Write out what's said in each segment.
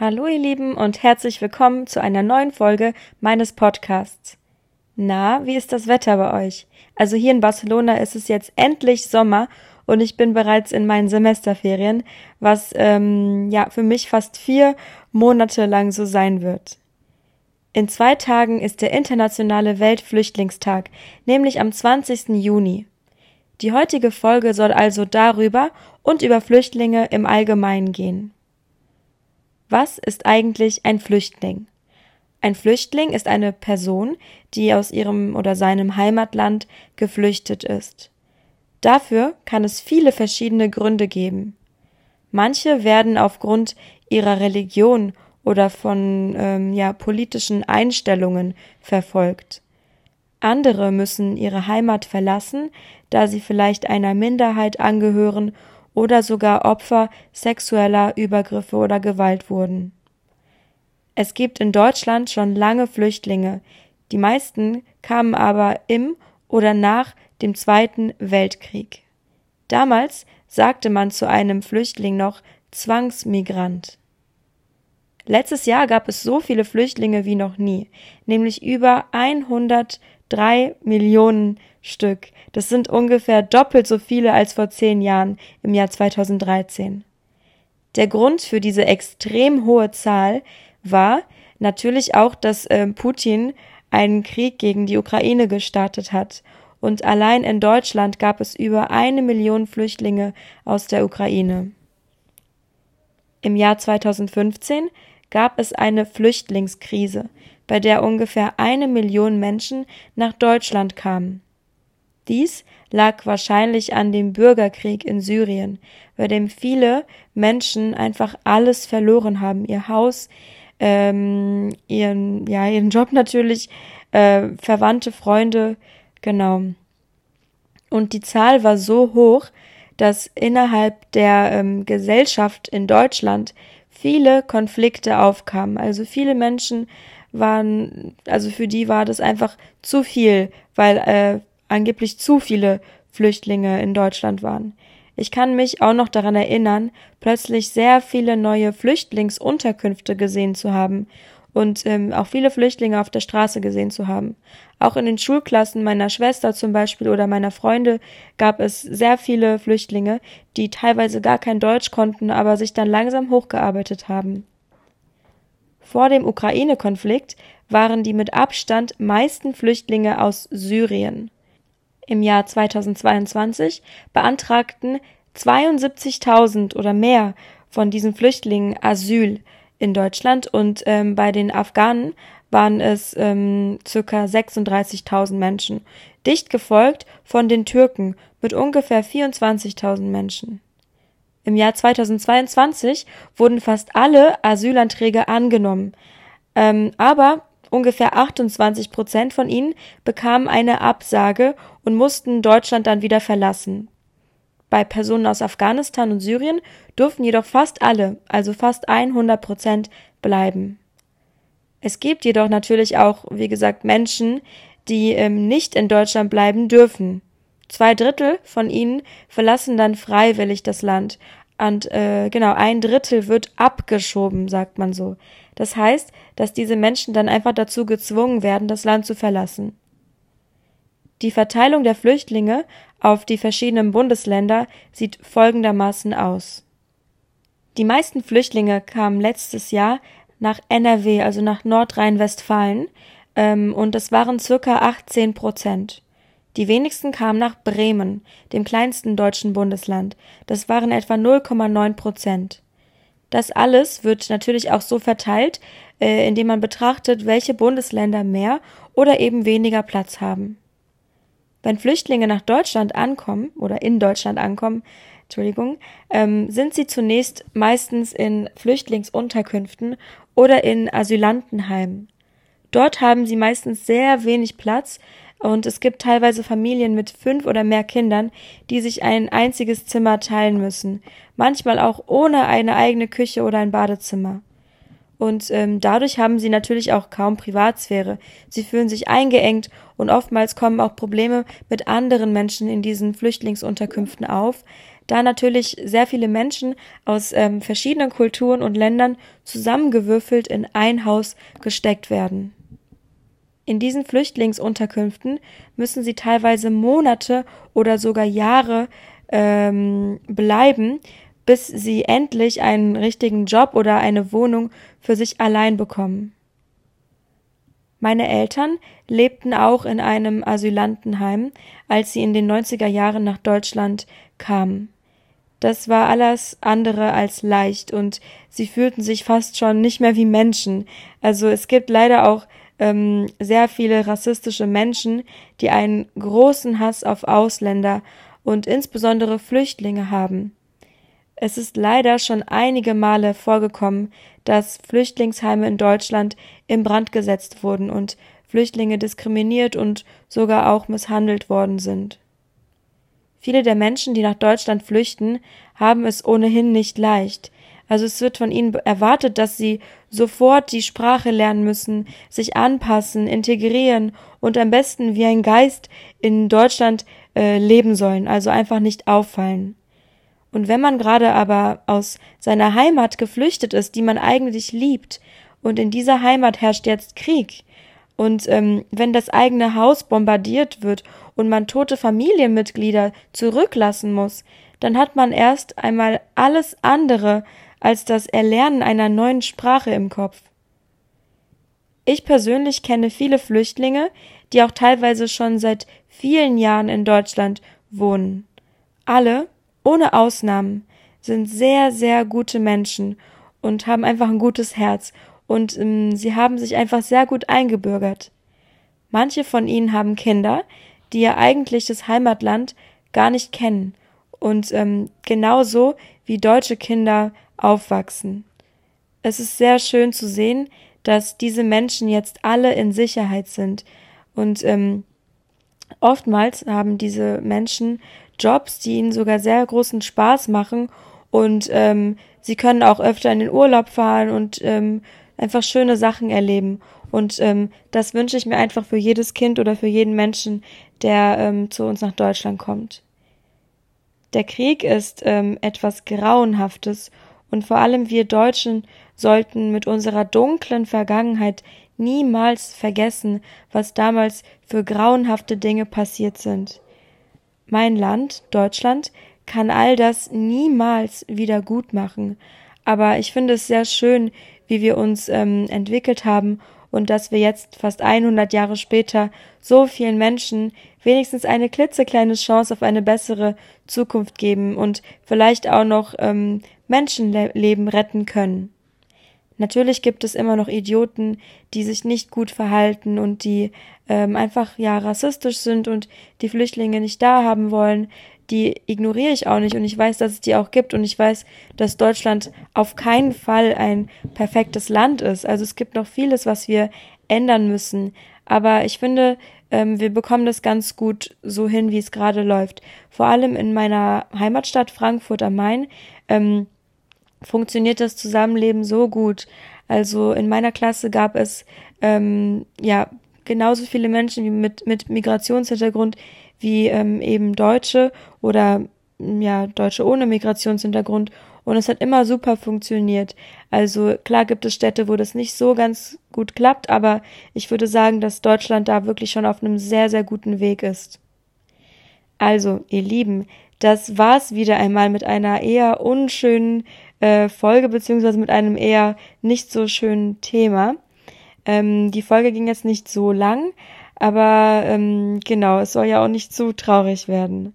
Hallo ihr Lieben und herzlich willkommen zu einer neuen Folge meines Podcasts. Na, wie ist das Wetter bei euch? Also hier in Barcelona ist es jetzt endlich Sommer und ich bin bereits in meinen Semesterferien, was ähm, ja für mich fast vier Monate lang so sein wird. In zwei Tagen ist der internationale Weltflüchtlingstag, nämlich am 20. Juni. Die heutige Folge soll also darüber und über Flüchtlinge im Allgemeinen gehen. Was ist eigentlich ein Flüchtling? Ein Flüchtling ist eine Person, die aus ihrem oder seinem Heimatland geflüchtet ist. Dafür kann es viele verschiedene Gründe geben. Manche werden aufgrund ihrer Religion oder von ähm, ja, politischen Einstellungen verfolgt. Andere müssen ihre Heimat verlassen, da sie vielleicht einer Minderheit angehören oder sogar Opfer sexueller Übergriffe oder Gewalt wurden. Es gibt in Deutschland schon lange Flüchtlinge, die meisten kamen aber im oder nach dem Zweiten Weltkrieg. Damals sagte man zu einem Flüchtling noch Zwangsmigrant. Letztes Jahr gab es so viele Flüchtlinge wie noch nie, nämlich über 103 Millionen Stück. Das sind ungefähr doppelt so viele als vor zehn Jahren im Jahr 2013. Der Grund für diese extrem hohe Zahl war natürlich auch, dass äh, Putin einen Krieg gegen die Ukraine gestartet hat. Und allein in Deutschland gab es über eine Million Flüchtlinge aus der Ukraine. Im Jahr 2015 gab es eine Flüchtlingskrise, bei der ungefähr eine Million Menschen nach Deutschland kamen. Dies lag wahrscheinlich an dem Bürgerkrieg in Syrien, bei dem viele Menschen einfach alles verloren haben, ihr Haus, ähm, ihren, ja, ihren Job natürlich, äh, Verwandte, Freunde, genau. Und die Zahl war so hoch, dass innerhalb der ähm, Gesellschaft in Deutschland viele Konflikte aufkamen. Also viele Menschen waren, also für die war das einfach zu viel, weil äh, angeblich zu viele Flüchtlinge in Deutschland waren. Ich kann mich auch noch daran erinnern, plötzlich sehr viele neue Flüchtlingsunterkünfte gesehen zu haben und ähm, auch viele Flüchtlinge auf der Straße gesehen zu haben. Auch in den Schulklassen meiner Schwester zum Beispiel oder meiner Freunde gab es sehr viele Flüchtlinge, die teilweise gar kein Deutsch konnten, aber sich dann langsam hochgearbeitet haben. Vor dem Ukraine-Konflikt waren die mit Abstand meisten Flüchtlinge aus Syrien. Im Jahr 2022 beantragten 72.000 oder mehr von diesen Flüchtlingen Asyl in Deutschland und ähm, bei den Afghanen waren es ähm, circa 36.000 Menschen, dicht gefolgt von den Türken mit ungefähr 24.000 Menschen. Im Jahr 2022 wurden fast alle Asylanträge angenommen, ähm, aber ungefähr 28 Prozent von ihnen bekamen eine Absage und mussten Deutschland dann wieder verlassen. Bei Personen aus Afghanistan und Syrien durften jedoch fast alle, also fast 100 Prozent, bleiben. Es gibt jedoch natürlich auch, wie gesagt, Menschen, die ähm, nicht in Deutschland bleiben dürfen. Zwei Drittel von ihnen verlassen dann freiwillig das Land. Und äh, genau, ein Drittel wird abgeschoben, sagt man so. Das heißt, dass diese Menschen dann einfach dazu gezwungen werden, das Land zu verlassen. Die Verteilung der Flüchtlinge auf die verschiedenen Bundesländer sieht folgendermaßen aus. Die meisten Flüchtlinge kamen letztes Jahr nach NRW, also nach Nordrhein-Westfalen, ähm, und es waren circa 18 Prozent. Die wenigsten kamen nach Bremen, dem kleinsten deutschen Bundesland. Das waren etwa 0,9 Prozent. Das alles wird natürlich auch so verteilt, äh, indem man betrachtet, welche Bundesländer mehr oder eben weniger Platz haben. Wenn Flüchtlinge nach Deutschland ankommen oder in Deutschland ankommen, Entschuldigung, ähm, sind sie zunächst meistens in Flüchtlingsunterkünften oder in Asylantenheimen. Dort haben sie meistens sehr wenig Platz und es gibt teilweise Familien mit fünf oder mehr Kindern, die sich ein einziges Zimmer teilen müssen, manchmal auch ohne eine eigene Küche oder ein Badezimmer. Und ähm, dadurch haben sie natürlich auch kaum Privatsphäre. Sie fühlen sich eingeengt und oftmals kommen auch Probleme mit anderen Menschen in diesen Flüchtlingsunterkünften auf, da natürlich sehr viele Menschen aus ähm, verschiedenen Kulturen und Ländern zusammengewürfelt in ein Haus gesteckt werden. In diesen Flüchtlingsunterkünften müssen sie teilweise Monate oder sogar Jahre ähm, bleiben, bis sie endlich einen richtigen Job oder eine Wohnung für sich allein bekommen. Meine Eltern lebten auch in einem Asylantenheim, als sie in den 90er Jahren nach Deutschland kamen. Das war alles andere als leicht und sie fühlten sich fast schon nicht mehr wie Menschen. Also es gibt leider auch ähm, sehr viele rassistische Menschen, die einen großen Hass auf Ausländer und insbesondere Flüchtlinge haben. Es ist leider schon einige Male vorgekommen, dass Flüchtlingsheime in Deutschland in Brand gesetzt wurden und Flüchtlinge diskriminiert und sogar auch misshandelt worden sind. Viele der Menschen, die nach Deutschland flüchten, haben es ohnehin nicht leicht. Also es wird von ihnen erwartet, dass sie sofort die Sprache lernen müssen, sich anpassen, integrieren und am besten wie ein Geist in Deutschland äh, leben sollen, also einfach nicht auffallen. Und wenn man gerade aber aus seiner Heimat geflüchtet ist, die man eigentlich liebt, und in dieser Heimat herrscht jetzt Krieg, und ähm, wenn das eigene Haus bombardiert wird und man tote Familienmitglieder zurücklassen muss, dann hat man erst einmal alles andere als das Erlernen einer neuen Sprache im Kopf. Ich persönlich kenne viele Flüchtlinge, die auch teilweise schon seit vielen Jahren in Deutschland wohnen. Alle ohne Ausnahmen, sind sehr, sehr gute Menschen und haben einfach ein gutes Herz und ähm, sie haben sich einfach sehr gut eingebürgert. Manche von ihnen haben Kinder, die ihr eigentliches Heimatland gar nicht kennen und ähm, genauso wie deutsche Kinder aufwachsen. Es ist sehr schön zu sehen, dass diese Menschen jetzt alle in Sicherheit sind und ähm, oftmals haben diese Menschen Jobs, die ihnen sogar sehr großen Spaß machen und ähm, sie können auch öfter in den Urlaub fahren und ähm, einfach schöne Sachen erleben. Und ähm, das wünsche ich mir einfach für jedes Kind oder für jeden Menschen, der ähm, zu uns nach Deutschland kommt. Der Krieg ist ähm, etwas Grauenhaftes und vor allem wir Deutschen sollten mit unserer dunklen Vergangenheit niemals vergessen, was damals für grauenhafte Dinge passiert sind. Mein Land, Deutschland, kann all das niemals wieder gut machen. Aber ich finde es sehr schön, wie wir uns ähm, entwickelt haben und dass wir jetzt fast 100 Jahre später so vielen Menschen wenigstens eine klitzekleine Chance auf eine bessere Zukunft geben und vielleicht auch noch ähm, Menschenleben retten können. Natürlich gibt es immer noch Idioten, die sich nicht gut verhalten und die ähm, einfach ja rassistisch sind und die Flüchtlinge nicht da haben wollen. Die ignoriere ich auch nicht und ich weiß, dass es die auch gibt und ich weiß, dass Deutschland auf keinen Fall ein perfektes Land ist. Also es gibt noch vieles, was wir ändern müssen. Aber ich finde, ähm, wir bekommen das ganz gut so hin, wie es gerade läuft. Vor allem in meiner Heimatstadt Frankfurt am Main. Ähm, funktioniert das Zusammenleben so gut. Also in meiner Klasse gab es ähm, ja genauso viele Menschen wie mit, mit Migrationshintergrund wie ähm, eben Deutsche oder ja Deutsche ohne Migrationshintergrund und es hat immer super funktioniert. Also klar gibt es Städte, wo das nicht so ganz gut klappt, aber ich würde sagen, dass Deutschland da wirklich schon auf einem sehr, sehr guten Weg ist. Also, ihr Lieben, das war's wieder einmal mit einer eher unschönen äh, Folge, beziehungsweise mit einem eher nicht so schönen Thema. Ähm, die Folge ging jetzt nicht so lang, aber ähm, genau, es soll ja auch nicht zu traurig werden.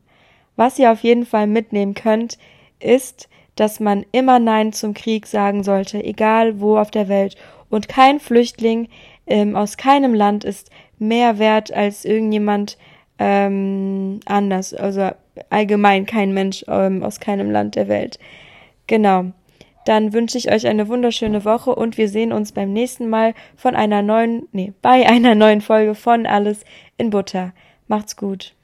Was ihr auf jeden Fall mitnehmen könnt, ist, dass man immer Nein zum Krieg sagen sollte, egal wo auf der Welt. Und kein Flüchtling ähm, aus keinem Land ist mehr wert als irgendjemand ähm, anders. Also allgemein kein Mensch ähm, aus keinem Land der Welt. Genau. Dann wünsche ich euch eine wunderschöne Woche und wir sehen uns beim nächsten Mal von einer neuen, nee, bei einer neuen Folge von Alles in Butter. Macht's gut.